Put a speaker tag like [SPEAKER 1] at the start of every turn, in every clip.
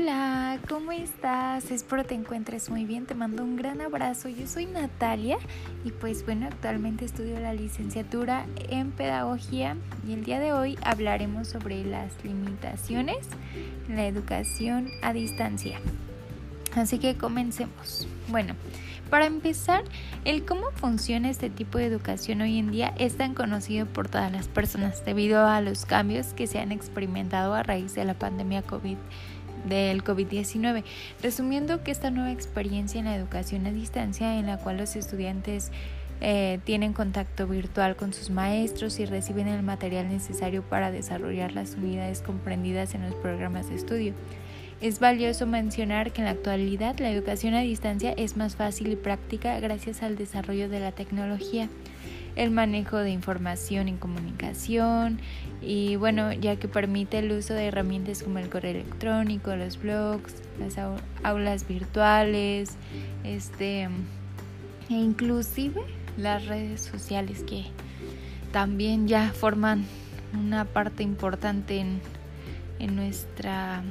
[SPEAKER 1] Hola, ¿cómo estás? Espero te encuentres muy bien, te mando un gran abrazo. Yo soy Natalia y pues bueno, actualmente estudio la licenciatura en pedagogía y el día de hoy hablaremos sobre las limitaciones en la educación a distancia. Así que comencemos. Bueno, para empezar, el cómo funciona este tipo de educación hoy en día es tan conocido por todas las personas debido a los cambios que se han experimentado a raíz de la pandemia COVID del COVID-19, resumiendo que esta nueva experiencia en la educación a distancia en la cual los estudiantes eh, tienen contacto virtual con sus maestros y reciben el material necesario para desarrollar las unidades comprendidas en los programas de estudio. Es valioso mencionar que en la actualidad la educación a distancia es más fácil y práctica gracias al desarrollo de la tecnología. El manejo de información y comunicación y bueno, ya que permite el uso de herramientas como el correo electrónico, los blogs, las aulas virtuales, este e inclusive las redes sociales que también ya forman una parte importante en, en nuestra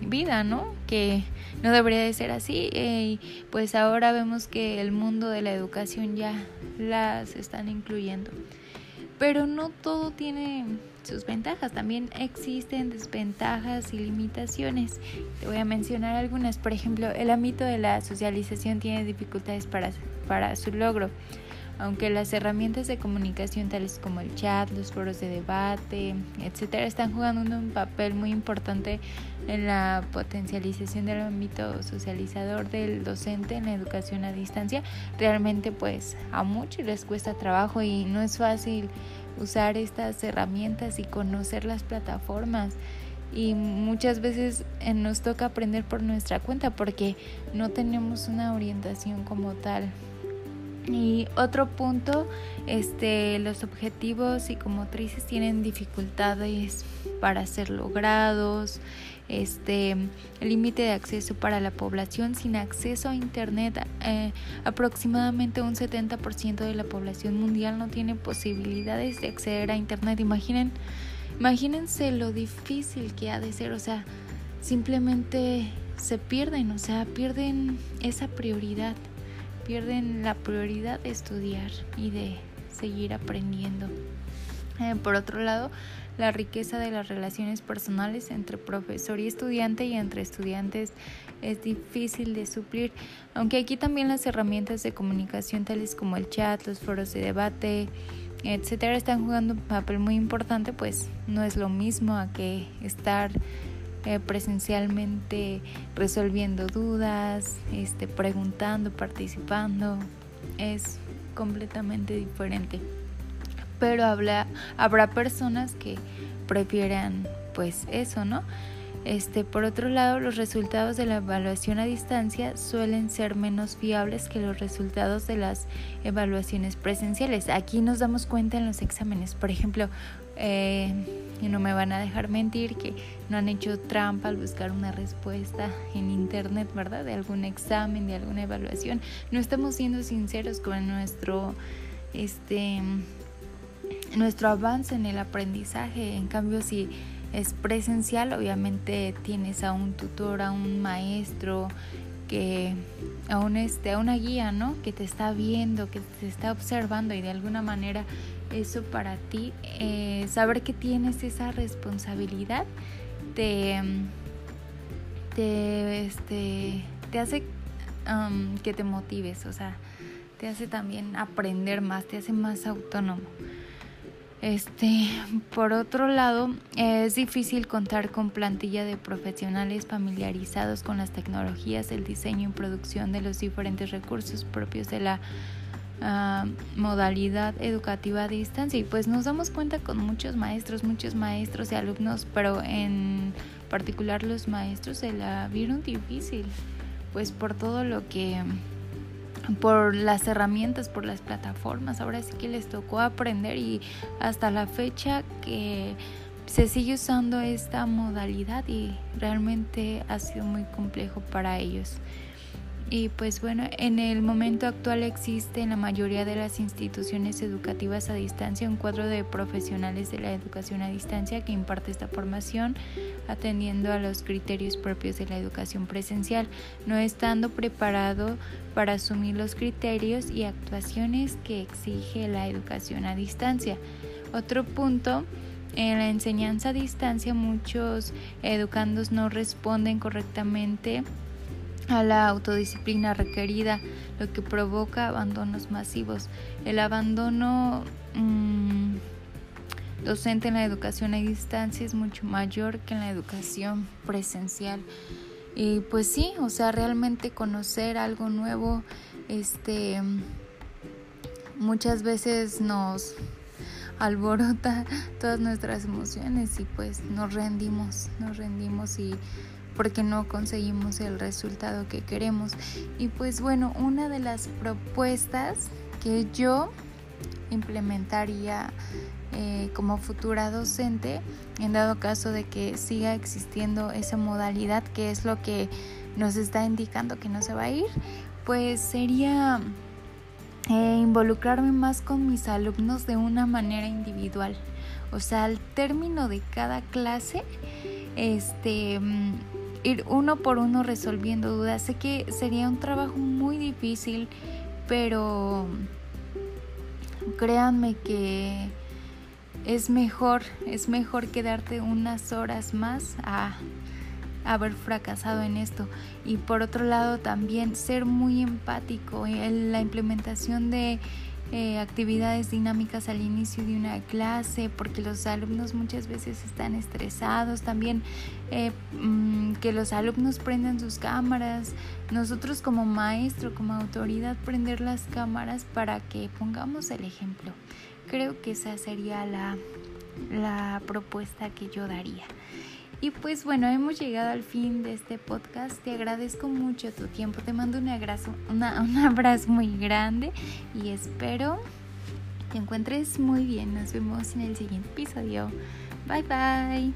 [SPEAKER 1] vida, ¿no? Que no debería de ser así. Eh, y pues ahora vemos que el mundo de la educación ya las están incluyendo. Pero no todo tiene sus ventajas, también existen desventajas y limitaciones. Te voy a mencionar algunas. Por ejemplo, el ámbito de la socialización tiene dificultades para, para su logro aunque las herramientas de comunicación tales como el chat, los foros de debate, etcétera, están jugando un papel muy importante en la potencialización del ámbito socializador del docente en la educación a distancia, realmente pues a muchos les cuesta trabajo y no es fácil usar estas herramientas y conocer las plataformas. Y muchas veces eh, nos toca aprender por nuestra cuenta porque no tenemos una orientación como tal y otro punto, este, los objetivos psicomotrices tienen dificultades para ser logrados, este, límite de acceso para la población sin acceso a Internet, eh, aproximadamente un 70% de la población mundial no tiene posibilidades de acceder a Internet. Imaginen, imagínense lo difícil que ha de ser, o sea, simplemente se pierden, o sea, pierden esa prioridad pierden la prioridad de estudiar y de seguir aprendiendo. Eh, por otro lado, la riqueza de las relaciones personales entre profesor y estudiante y entre estudiantes es difícil de suplir, aunque aquí también las herramientas de comunicación tales como el chat, los foros de debate, etcétera, están jugando un papel muy importante, pues no es lo mismo a que estar eh, presencialmente resolviendo dudas, este, preguntando, participando, es completamente diferente. Pero habla, habrá personas que prefieran pues eso, ¿no? Este, por otro lado, los resultados de la evaluación a distancia suelen ser menos fiables que los resultados de las evaluaciones presenciales. Aquí nos damos cuenta en los exámenes. Por ejemplo, eh, y no me van a dejar mentir que no han hecho trampa al buscar una respuesta en internet, ¿verdad? De algún examen, de alguna evaluación. No estamos siendo sinceros con nuestro, este, nuestro avance en el aprendizaje. En cambio, si es presencial, obviamente tienes a un tutor, a un maestro, que a, un, este, a una guía, ¿no? Que te está viendo, que te está observando y de alguna manera eso para ti, eh, saber que tienes esa responsabilidad te, te, este, te hace um, que te motives, o sea, te hace también aprender más, te hace más autónomo. Este, por otro lado, es difícil contar con plantilla de profesionales familiarizados con las tecnologías, el diseño y producción de los diferentes recursos propios de la ah, modalidad educativa a distancia. Y pues nos damos cuenta con muchos maestros, muchos maestros y alumnos, pero en particular los maestros se la vieron difícil, pues por todo lo que por las herramientas, por las plataformas. Ahora sí que les tocó aprender y hasta la fecha que se sigue usando esta modalidad y realmente ha sido muy complejo para ellos. Y pues bueno, en el momento actual existe en la mayoría de las instituciones educativas a distancia un cuadro de profesionales de la educación a distancia que imparte esta formación atendiendo a los criterios propios de la educación presencial, no estando preparado para asumir los criterios y actuaciones que exige la educación a distancia. Otro punto en la enseñanza a distancia muchos educandos no responden correctamente a la autodisciplina requerida, lo que provoca abandonos masivos. El abandono mm, docente en la educación a distancia es mucho mayor que en la educación presencial. Y pues sí, o sea, realmente conocer algo nuevo, este, muchas veces nos alborota todas nuestras emociones y pues nos rendimos, nos rendimos y porque no conseguimos el resultado que queremos. Y pues bueno, una de las propuestas que yo implementaría eh, como futura docente, en dado caso de que siga existiendo esa modalidad, que es lo que nos está indicando que no se va a ir, pues sería eh, involucrarme más con mis alumnos de una manera individual. O sea, al término de cada clase, este mm, ir uno por uno resolviendo dudas. Sé que sería un trabajo muy difícil, pero créanme que es mejor, es mejor quedarte unas horas más a haber fracasado en esto. Y por otro lado también ser muy empático en la implementación de eh, actividades dinámicas al inicio de una clase, porque los alumnos muchas veces están estresados, también eh, mm, que los alumnos prendan sus cámaras, nosotros como maestro, como autoridad, prender las cámaras para que pongamos el ejemplo. Creo que esa sería la, la propuesta que yo daría. Y pues bueno, hemos llegado al fin de este podcast. Te agradezco mucho tu tiempo. Te mando un abrazo, un abrazo muy grande y espero te encuentres muy bien. Nos vemos en el siguiente episodio. Bye bye.